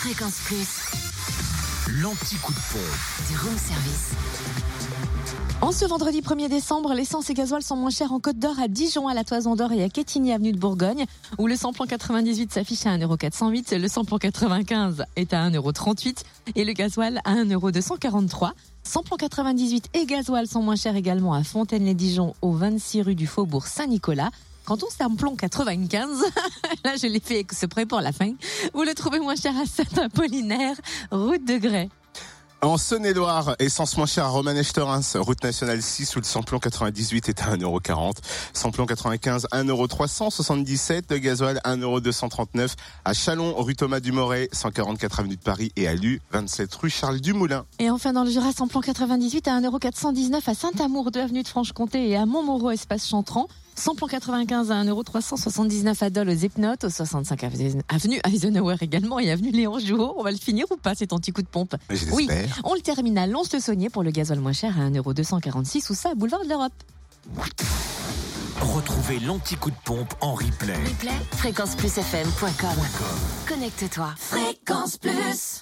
Fréquence Plus, L'anti-coup de pompe. du room service. En ce vendredi 1er décembre, l'essence et gasoil sont moins chers en Côte d'Or, à Dijon, à la Toison d'Or et à Quétigny, avenue de Bourgogne, où le samplon 98 s'affiche à 1,408€, le samplon 95 est à 1,38€ et le gasoil à 1,243€. Samplon 98 et gasoil sont moins chers également à Fontaine-les-Dijon, au 26 rue du Faubourg Saint-Nicolas. Quant au samplon 95, là je l'ai fait exprès pour la fin, vous le trouvez moins cher à Saint-Apollinaire, route de Grès. En Saône-et-Loire, essence moins chère à Romanèche-Thorens, route nationale 6 où le samplon 98 est à 1,40€. Samplon 95, 1,377€. De gasoil, 1,239€ à Chalon, rue Thomas Dumoret, 144 avenue de Paris et à Lu, 27 rue Charles Dumoulin. Et enfin, dans le Jura, samplon 98 à 1,419€ à Saint-Amour, 2 avenue de Franche-Comté et à Montmoreau, espace Chantran. Samplon 95 à 1,379€ à Dole aux Epnotes, au 65 avenue Eisenhower également et avenue Léon Jouot. On va le finir ou pas, c'est ton petit coup de pompe? Je Oui, on le termine à Lons-le-Saunier pour le gasoil moins cher à 1,246€ ou ça, boulevard de l'Europe. Retrouvez l'anti-coup de pompe en replay. Replay, fréquenceplusfm.com. Connecte-toi. Fréquence Plus.